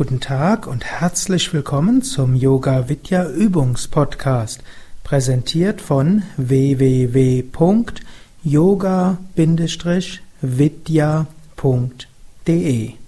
Guten Tag und herzlich willkommen zum Yoga Vidya Übungspodcast, präsentiert von www.yoga-vidya.de.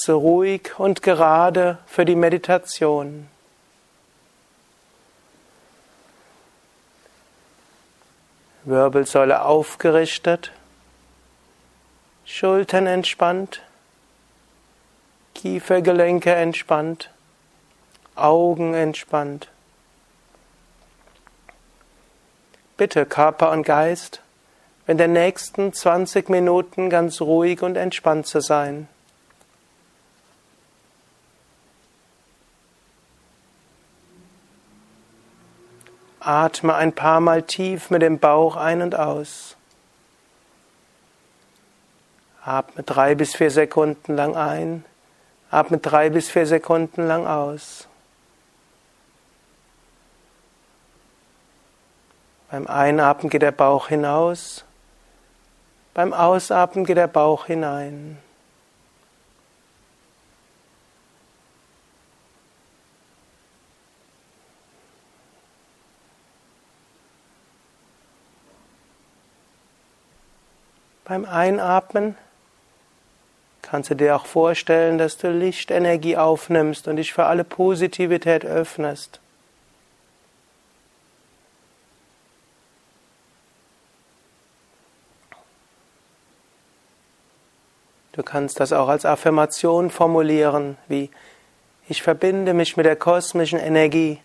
Sitze ruhig und gerade für die Meditation. Wirbelsäule aufgerichtet, Schultern entspannt, Kiefergelenke entspannt, Augen entspannt. Bitte Körper und Geist, in den nächsten 20 Minuten ganz ruhig und entspannt zu sein. Atme ein paar Mal tief mit dem Bauch ein und aus. Atme drei bis vier Sekunden lang ein. Atme drei bis vier Sekunden lang aus. Beim Einatmen geht der Bauch hinaus. Beim Ausatmen geht der Bauch hinein. Beim Einatmen kannst du dir auch vorstellen, dass du Lichtenergie aufnimmst und dich für alle Positivität öffnest. Du kannst das auch als Affirmation formulieren, wie ich verbinde mich mit der kosmischen Energie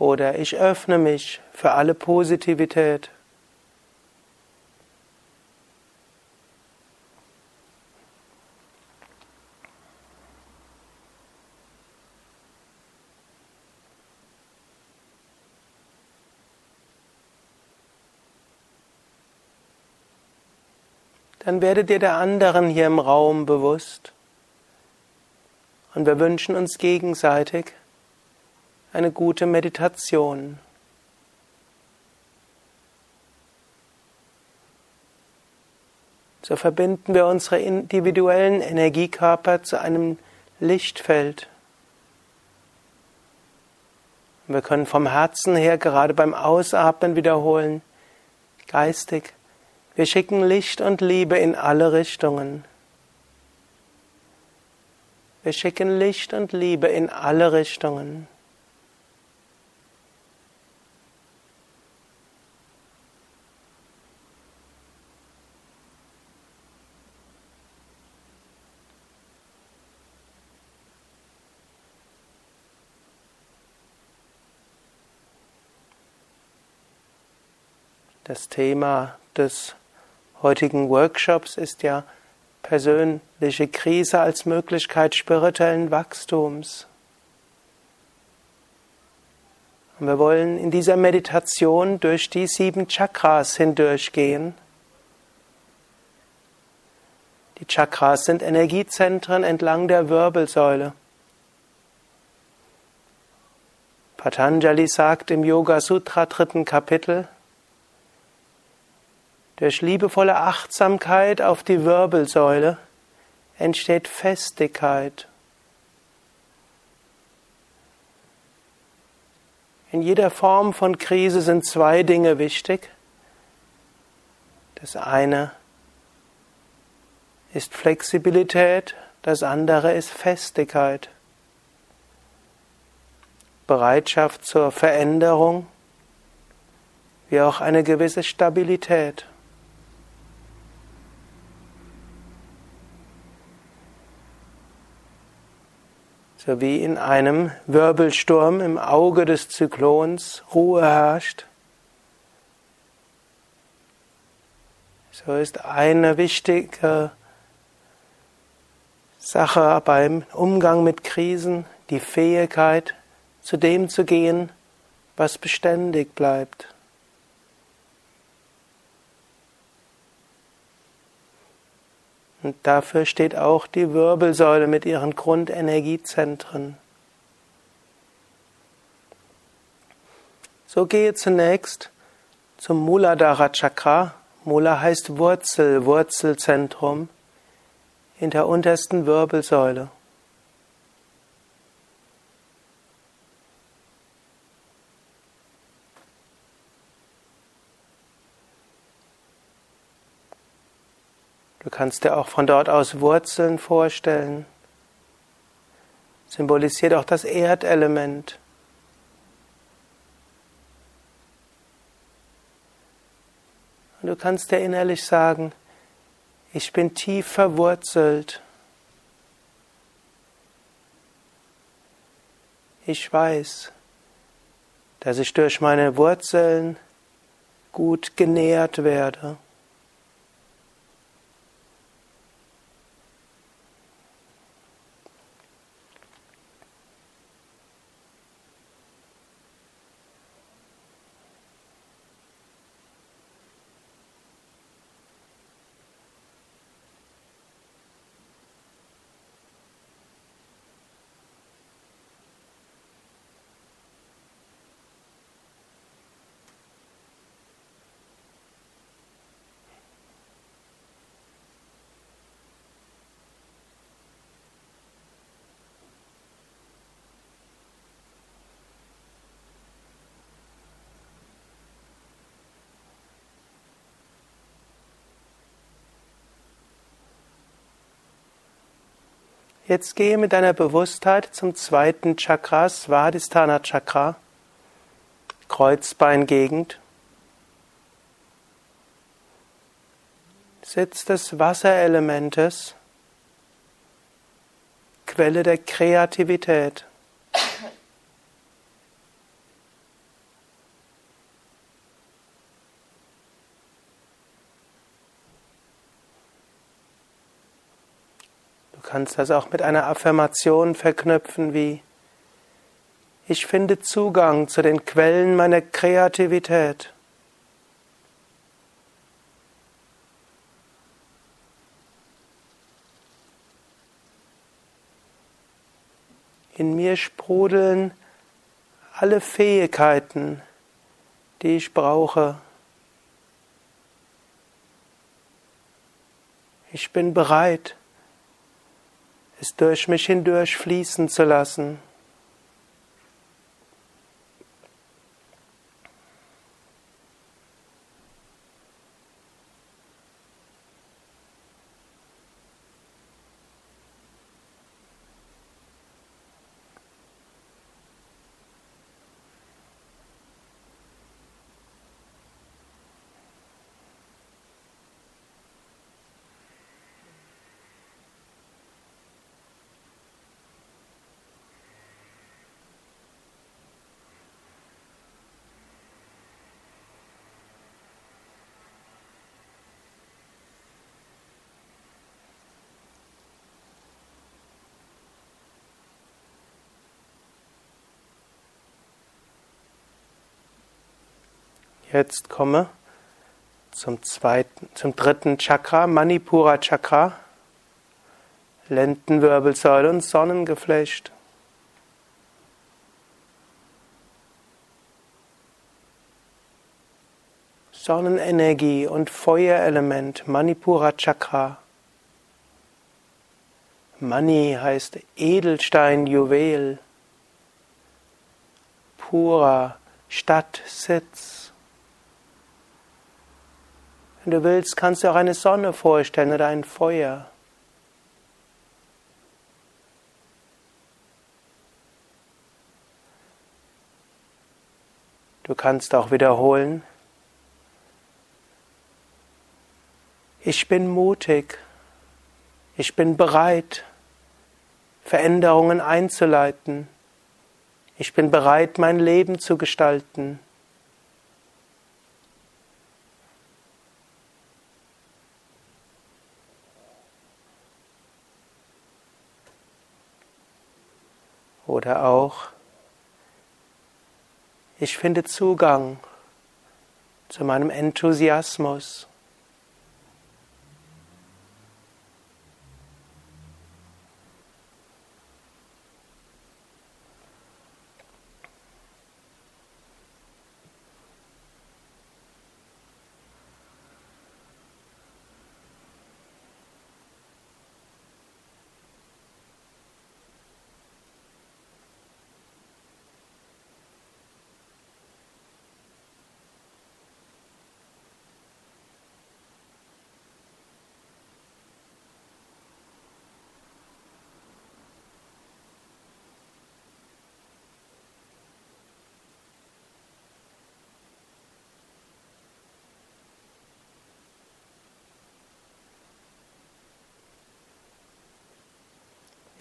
oder ich öffne mich für alle Positivität. Dann werde dir der anderen hier im Raum bewusst. Und wir wünschen uns gegenseitig eine gute Meditation. So verbinden wir unsere individuellen Energiekörper zu einem Lichtfeld. wir können vom Herzen her gerade beim Ausatmen wiederholen, geistig wir schicken Licht und Liebe in alle Richtungen. Wir schicken Licht und Liebe in alle Richtungen. Das Thema des heutigen Workshops ist ja persönliche Krise als Möglichkeit spirituellen Wachstums. Und wir wollen in dieser Meditation durch die sieben Chakras hindurchgehen. Die Chakras sind Energiezentren entlang der Wirbelsäule. Patanjali sagt im Yoga Sutra dritten Kapitel, durch liebevolle Achtsamkeit auf die Wirbelsäule entsteht Festigkeit. In jeder Form von Krise sind zwei Dinge wichtig. Das eine ist Flexibilität, das andere ist Festigkeit. Bereitschaft zur Veränderung, wie auch eine gewisse Stabilität. So wie in einem Wirbelsturm im Auge des Zyklons Ruhe herrscht, So ist eine wichtige Sache beim Umgang mit Krisen die Fähigkeit, zu dem zu gehen, was beständig bleibt. Und dafür steht auch die Wirbelsäule mit ihren Grundenergiezentren. So gehe zunächst zum Muladhara Chakra. Mula heißt Wurzel, Wurzelzentrum in der untersten Wirbelsäule. Kannst dir auch von dort aus Wurzeln vorstellen. Symbolisiert auch das Erdelement. Und du kannst dir innerlich sagen, ich bin tief verwurzelt. Ich weiß, dass ich durch meine Wurzeln gut genährt werde. Jetzt gehe mit deiner Bewusstheit zum zweiten Chakra, Svadhisthana Chakra, Kreuzbeingegend. Sitz des Wasserelementes, Quelle der Kreativität. Kannst das auch mit einer Affirmation verknüpfen wie Ich finde Zugang zu den Quellen meiner Kreativität. In mir sprudeln alle Fähigkeiten, die ich brauche. Ich bin bereit es durch mich hindurch fließen zu lassen. Jetzt komme zum zweiten, zum dritten Chakra, Manipura Chakra, Lendenwirbelsäule und Sonnengeflecht. Sonnenenergie und Feuerelement, Manipura Chakra. Mani heißt Edelstein, Juwel. Pura, Stadt, Sitz. Wenn du willst, kannst du auch eine Sonne vorstellen oder ein Feuer. Du kannst auch wiederholen. Ich bin mutig. Ich bin bereit, Veränderungen einzuleiten. Ich bin bereit, mein Leben zu gestalten. Oder auch, ich finde Zugang zu meinem Enthusiasmus.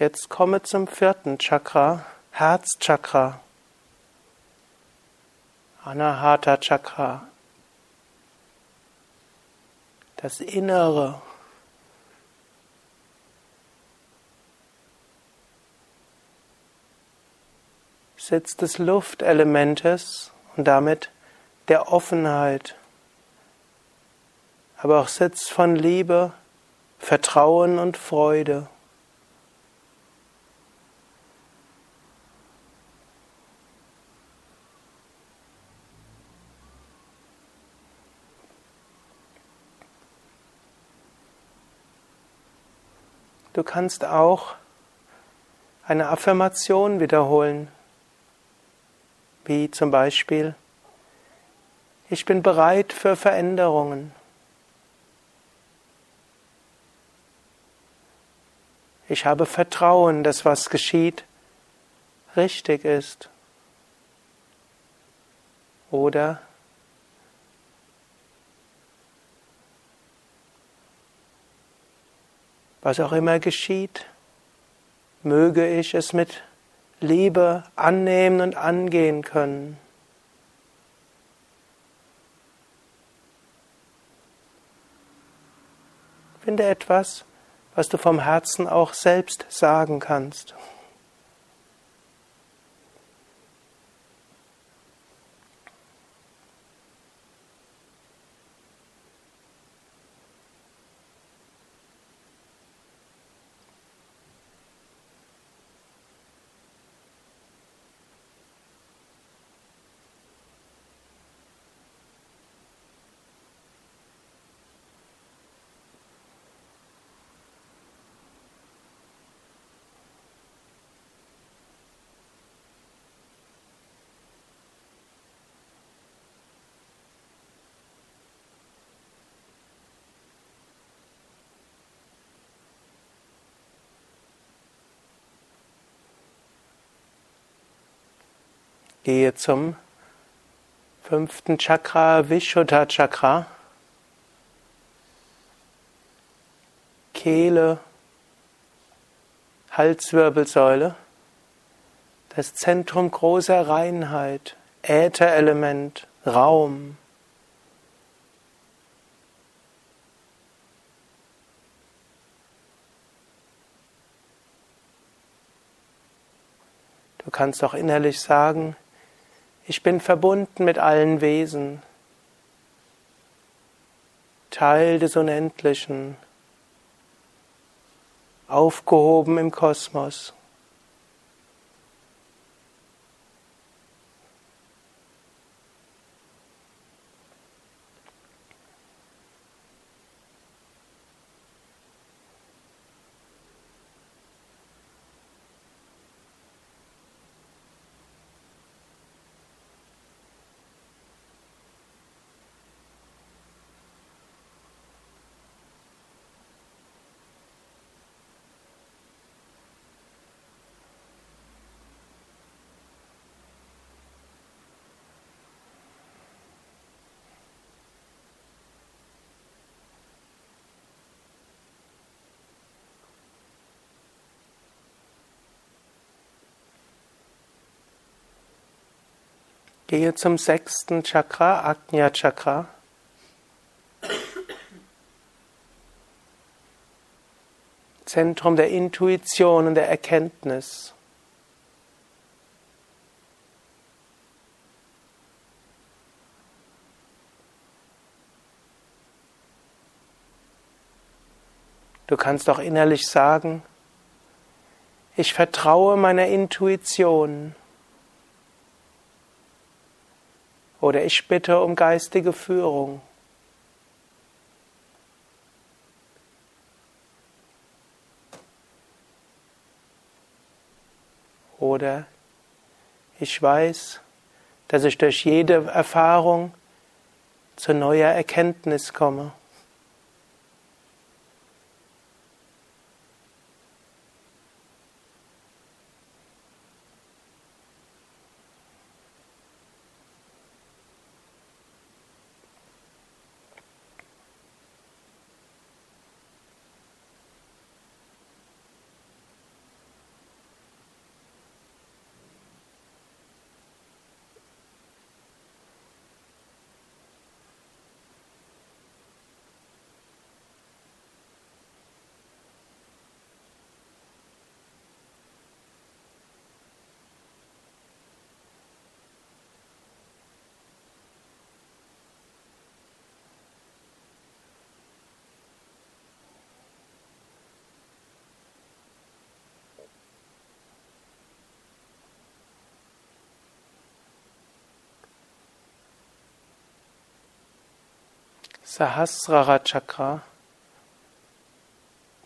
Jetzt komme zum vierten Chakra, Herzchakra, Anahata Chakra, das Innere. Sitz des Luftelementes und damit der Offenheit, aber auch Sitz von Liebe, Vertrauen und Freude. Du kannst auch eine Affirmation wiederholen, wie zum Beispiel, ich bin bereit für Veränderungen. Ich habe Vertrauen, dass was geschieht richtig ist. Oder Was auch immer geschieht, möge ich es mit Liebe annehmen und angehen können. Finde etwas, was du vom Herzen auch selbst sagen kannst. Gehe zum fünften Chakra, Vishuddha Chakra. Kehle, Halswirbelsäule, das Zentrum großer Reinheit, Ätherelement, Raum. Du kannst auch innerlich sagen, ich bin verbunden mit allen Wesen, Teil des Unendlichen, aufgehoben im Kosmos. Gehe zum sechsten Chakra, Agnya Chakra. Zentrum der Intuition und der Erkenntnis. Du kannst auch innerlich sagen, ich vertraue meiner Intuition. Oder ich bitte um geistige Führung. Oder ich weiß, dass ich durch jede Erfahrung zu neuer Erkenntnis komme. Sahasrara Chakra,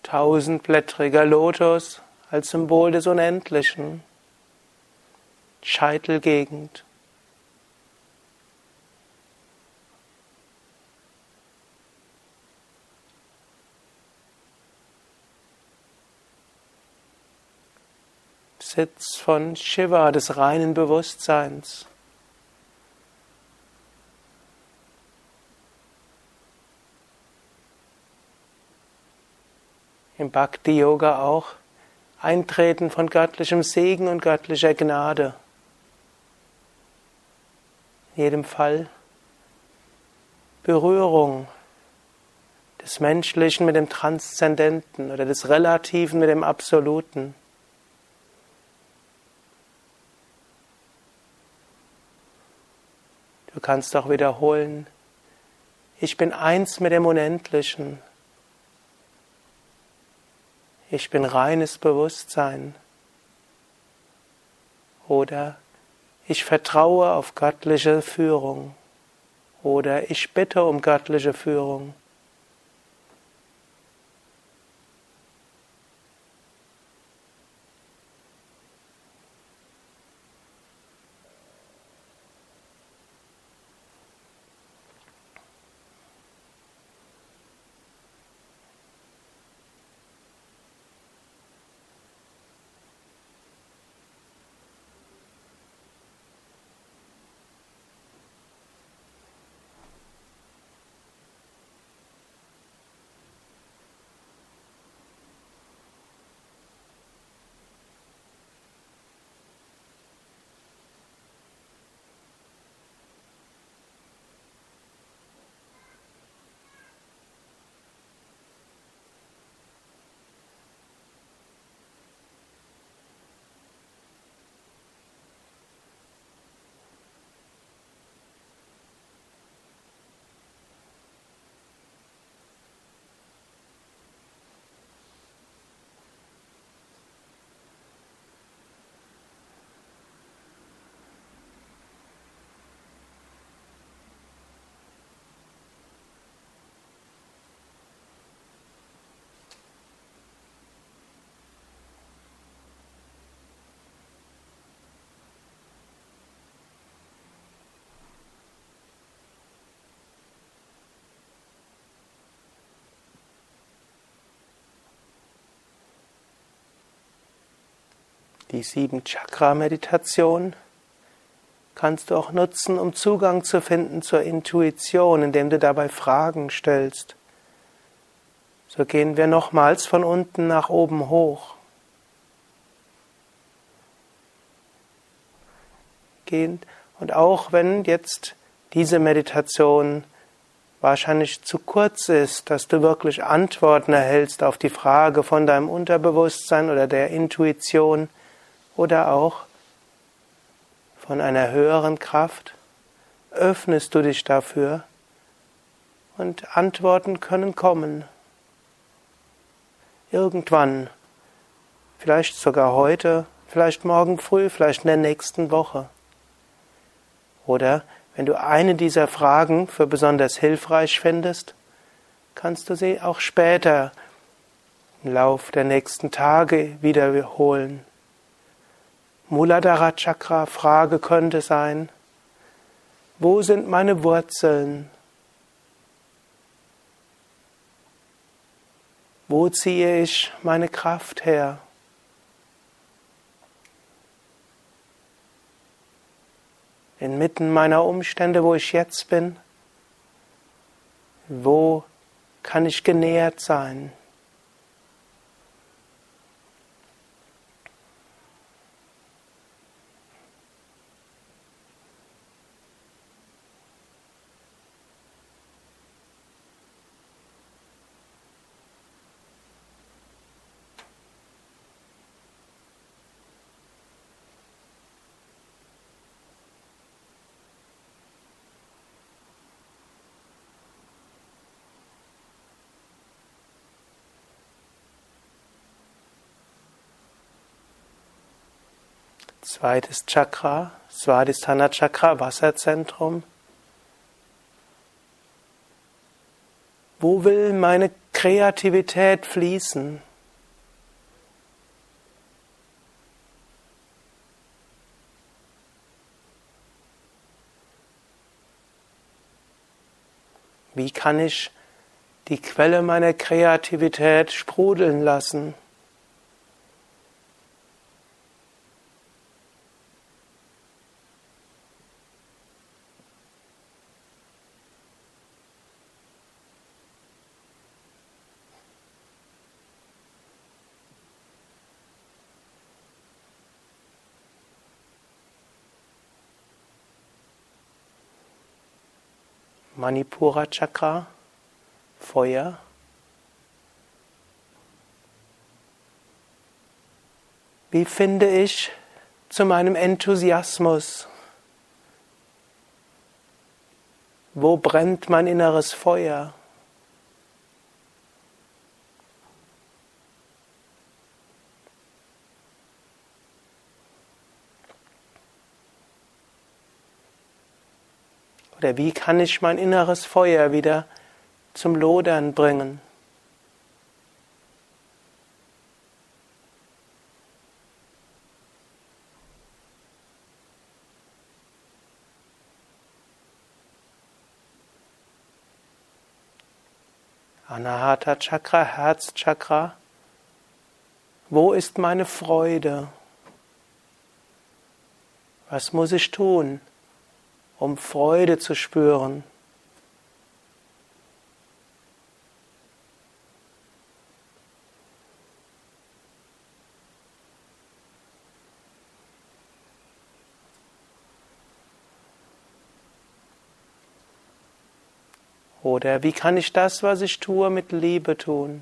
tausendblättriger Lotus als Symbol des Unendlichen, Scheitelgegend. Sitz von Shiva, des reinen Bewusstseins. Im Bhakti Yoga auch Eintreten von göttlichem Segen und göttlicher Gnade. In jedem Fall Berührung des Menschlichen mit dem Transzendenten oder des Relativen mit dem Absoluten. Du kannst auch wiederholen, ich bin eins mit dem Unendlichen. Ich bin reines Bewusstsein. Oder ich vertraue auf göttliche Führung. Oder ich bitte um göttliche Führung. Die sieben Chakra-Meditation kannst du auch nutzen, um Zugang zu finden zur Intuition, indem du dabei Fragen stellst. So gehen wir nochmals von unten nach oben hoch. Gehen. Und auch wenn jetzt diese Meditation wahrscheinlich zu kurz ist, dass du wirklich Antworten erhältst auf die Frage von deinem Unterbewusstsein oder der Intuition, oder auch von einer höheren Kraft, öffnest du dich dafür und Antworten können kommen. Irgendwann, vielleicht sogar heute, vielleicht morgen früh, vielleicht in der nächsten Woche. Oder wenn du eine dieser Fragen für besonders hilfreich findest, kannst du sie auch später im Lauf der nächsten Tage wiederholen. Muladhara Chakra Frage könnte sein, wo sind meine Wurzeln? Wo ziehe ich meine Kraft her? Inmitten meiner Umstände, wo ich jetzt bin, wo kann ich genährt sein? Zweites Chakra, Svadhisthana Chakra, Wasserzentrum. Wo will meine Kreativität fließen? Wie kann ich die Quelle meiner Kreativität sprudeln lassen? Manipura Chakra, Feuer. Wie finde ich zu meinem Enthusiasmus? Wo brennt mein inneres Feuer? Oder wie kann ich mein inneres Feuer wieder zum Lodern bringen? Anahata Chakra, Herzchakra. Wo ist meine Freude? Was muss ich tun? Um Freude zu spüren. Oder wie kann ich das, was ich tue, mit Liebe tun?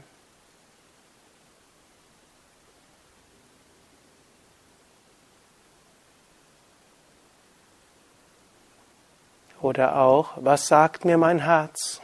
Oder auch, was sagt mir mein Herz?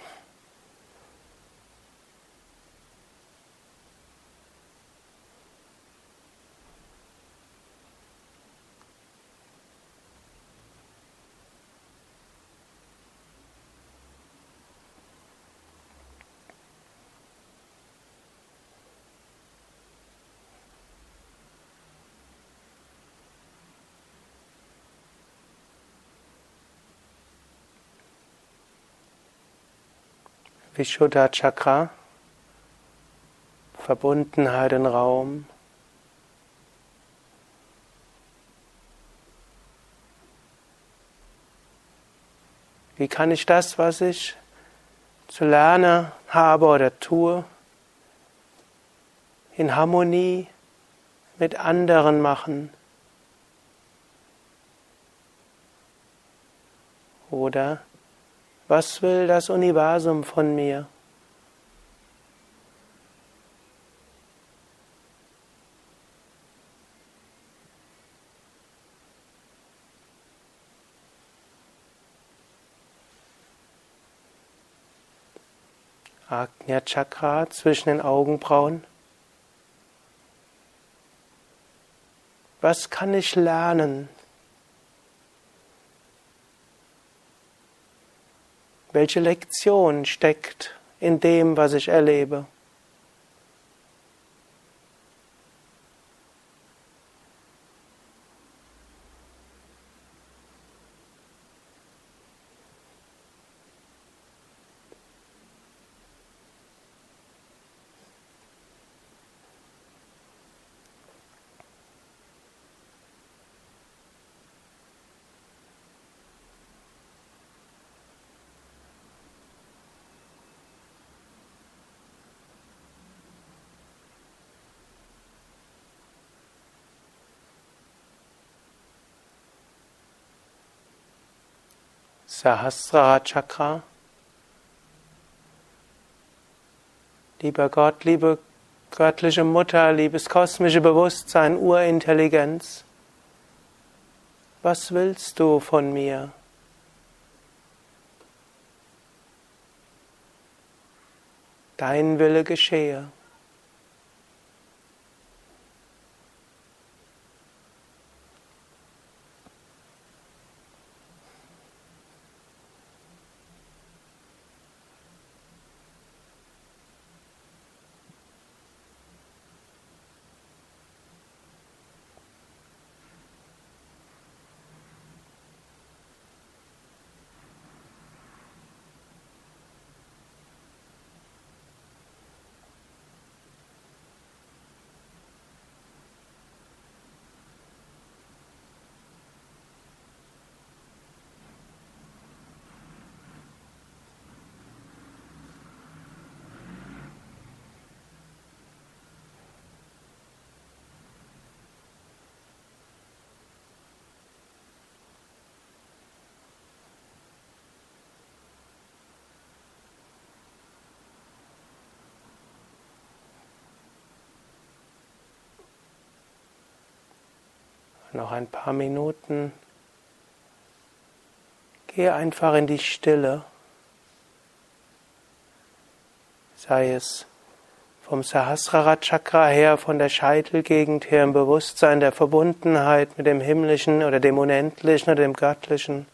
Vishuddha Chakra, Verbundenheit im Raum. Wie kann ich das, was ich zu lernen habe oder tue, in Harmonie mit anderen machen? Oder was will das Universum von mir? Ajna Chakra zwischen den Augenbrauen. Was kann ich lernen Welche Lektion steckt in dem, was ich erlebe? Sahasrara Chakra. Lieber Gott, liebe göttliche Mutter, liebes kosmische Bewusstsein, Urintelligenz, was willst du von mir? Dein Wille geschehe. Noch ein paar Minuten. Gehe einfach in die Stille. Sei es vom Sahasrara Chakra her, von der Scheitelgegend her im Bewusstsein der Verbundenheit mit dem Himmlischen oder dem Unendlichen oder dem Göttlichen.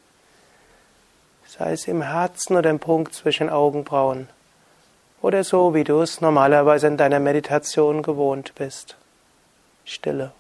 Sei es im Herzen oder im Punkt zwischen Augenbrauen. Oder so, wie du es normalerweise in deiner Meditation gewohnt bist. Stille.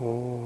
Oh.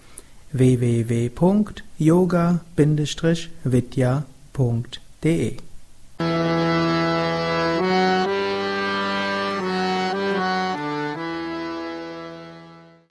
www.yoga-vidya.de